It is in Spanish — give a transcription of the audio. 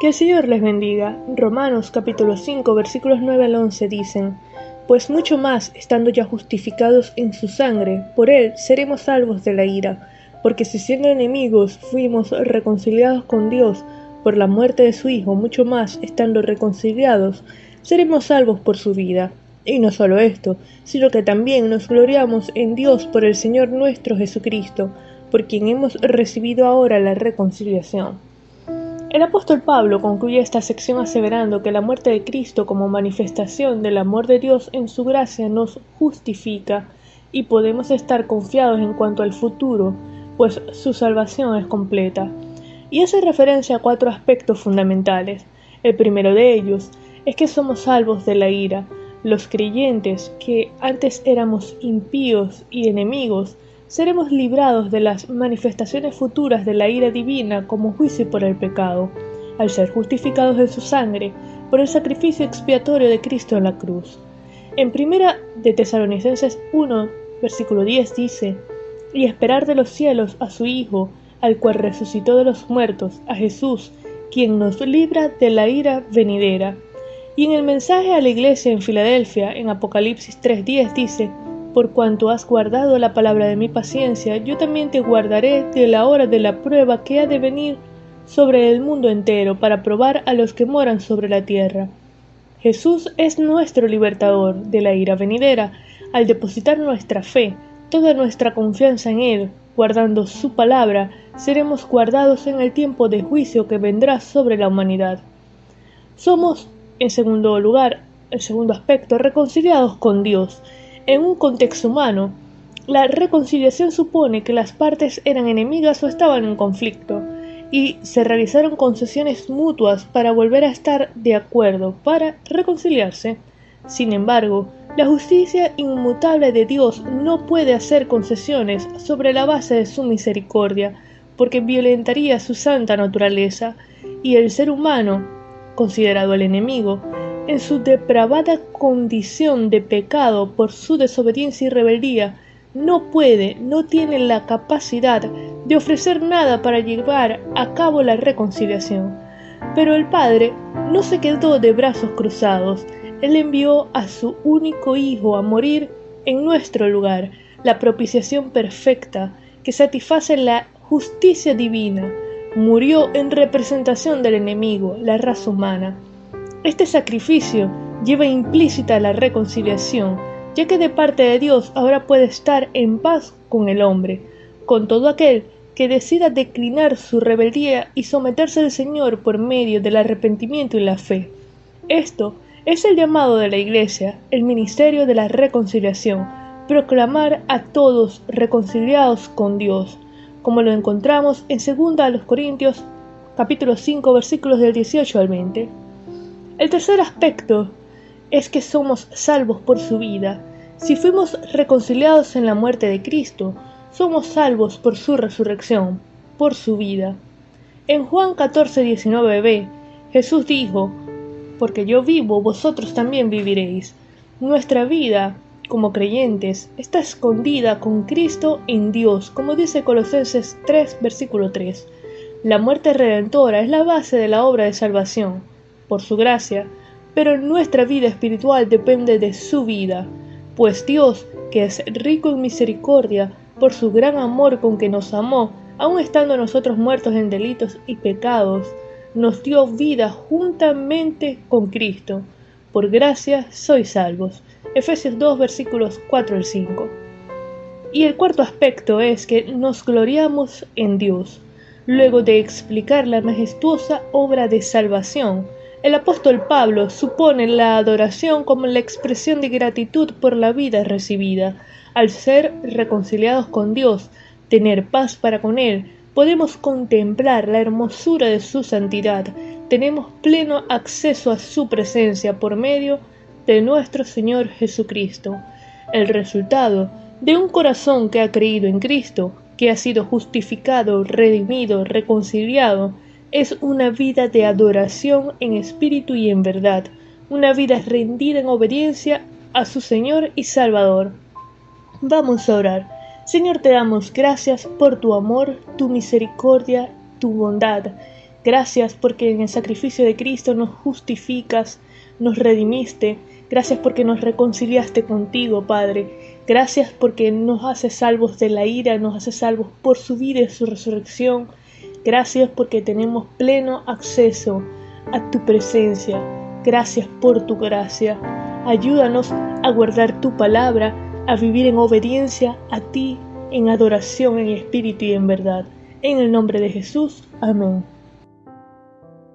Que el Señor les bendiga. Romanos capítulo 5 versículos 9 al 11 dicen, Pues mucho más, estando ya justificados en su sangre, por él seremos salvos de la ira, porque si siendo enemigos fuimos reconciliados con Dios por la muerte de su Hijo, mucho más, estando reconciliados, seremos salvos por su vida. Y no solo esto, sino que también nos gloriamos en Dios por el Señor nuestro Jesucristo, por quien hemos recibido ahora la reconciliación el apóstol Pablo concluye esta sección aseverando que la muerte de Cristo como manifestación del amor de Dios en su gracia nos justifica y podemos estar confiados en cuanto al futuro, pues su salvación es completa. Y hace referencia a cuatro aspectos fundamentales. El primero de ellos es que somos salvos de la ira. Los creyentes, que antes éramos impíos y enemigos, seremos librados de las manifestaciones futuras de la ira divina como juicio por el pecado, al ser justificados en su sangre por el sacrificio expiatorio de Cristo en la cruz. En primera de Tesalonicenses 1, versículo 10 dice, y esperar de los cielos a su Hijo, al cual resucitó de los muertos, a Jesús, quien nos libra de la ira venidera. Y en el mensaje a la iglesia en Filadelfia, en Apocalipsis 3.10 dice, por cuanto has guardado la palabra de mi paciencia, yo también te guardaré de la hora de la prueba que ha de venir sobre el mundo entero para probar a los que moran sobre la tierra. Jesús es nuestro libertador de la ira venidera, al depositar nuestra fe, toda nuestra confianza en Él, guardando su palabra, seremos guardados en el tiempo de juicio que vendrá sobre la humanidad. Somos, en segundo lugar, el segundo aspecto, reconciliados con Dios, en un contexto humano, la reconciliación supone que las partes eran enemigas o estaban en conflicto, y se realizaron concesiones mutuas para volver a estar de acuerdo, para reconciliarse. Sin embargo, la justicia inmutable de Dios no puede hacer concesiones sobre la base de su misericordia, porque violentaría su santa naturaleza, y el ser humano, considerado el enemigo, en su depravada condición de pecado por su desobediencia y rebeldía, no puede, no tiene la capacidad de ofrecer nada para llevar a cabo la reconciliación. Pero el Padre no se quedó de brazos cruzados, Él envió a su único Hijo a morir en nuestro lugar, la propiciación perfecta que satisface la justicia divina. Murió en representación del enemigo, la raza humana este sacrificio lleva implícita la reconciliación, ya que de parte de Dios ahora puede estar en paz con el hombre, con todo aquel que decida declinar su rebeldía y someterse al Señor por medio del arrepentimiento y la fe. Esto es el llamado de la Iglesia, el ministerio de la reconciliación, proclamar a todos reconciliados con Dios, como lo encontramos en 2 Corintios capítulo 5 versículos del 18 al 20. El tercer aspecto es que somos salvos por su vida. Si fuimos reconciliados en la muerte de Cristo, somos salvos por su resurrección, por su vida. En Juan 14, 19b, Jesús dijo, Porque yo vivo, vosotros también viviréis. Nuestra vida, como creyentes, está escondida con Cristo en Dios, como dice Colosenses 3, versículo 3. La muerte redentora es la base de la obra de salvación por su gracia, pero nuestra vida espiritual depende de su vida, pues Dios, que es rico en misericordia, por su gran amor con que nos amó, aun estando nosotros muertos en delitos y pecados, nos dio vida juntamente con Cristo. Por gracia sois salvos. Efesios 2 versículos 4 al 5. Y el cuarto aspecto es que nos gloriamos en Dios. Luego de explicar la majestuosa obra de salvación, el apóstol Pablo supone la adoración como la expresión de gratitud por la vida recibida. Al ser reconciliados con Dios, tener paz para con Él, podemos contemplar la hermosura de su santidad, tenemos pleno acceso a su presencia por medio de nuestro Señor Jesucristo. El resultado de un corazón que ha creído en Cristo, que ha sido justificado, redimido, reconciliado, es una vida de adoración en espíritu y en verdad, una vida rendida en obediencia a su Señor y Salvador. Vamos a orar. Señor, te damos gracias por tu amor, tu misericordia, tu bondad. Gracias porque en el sacrificio de Cristo nos justificas, nos redimiste. Gracias porque nos reconciliaste contigo, Padre. Gracias porque nos haces salvos de la ira, nos haces salvos por su vida y su resurrección. Gracias porque tenemos pleno acceso a tu presencia. Gracias por tu gracia. Ayúdanos a guardar tu palabra, a vivir en obediencia a ti, en adoración, en espíritu y en verdad. En el nombre de Jesús. Amén.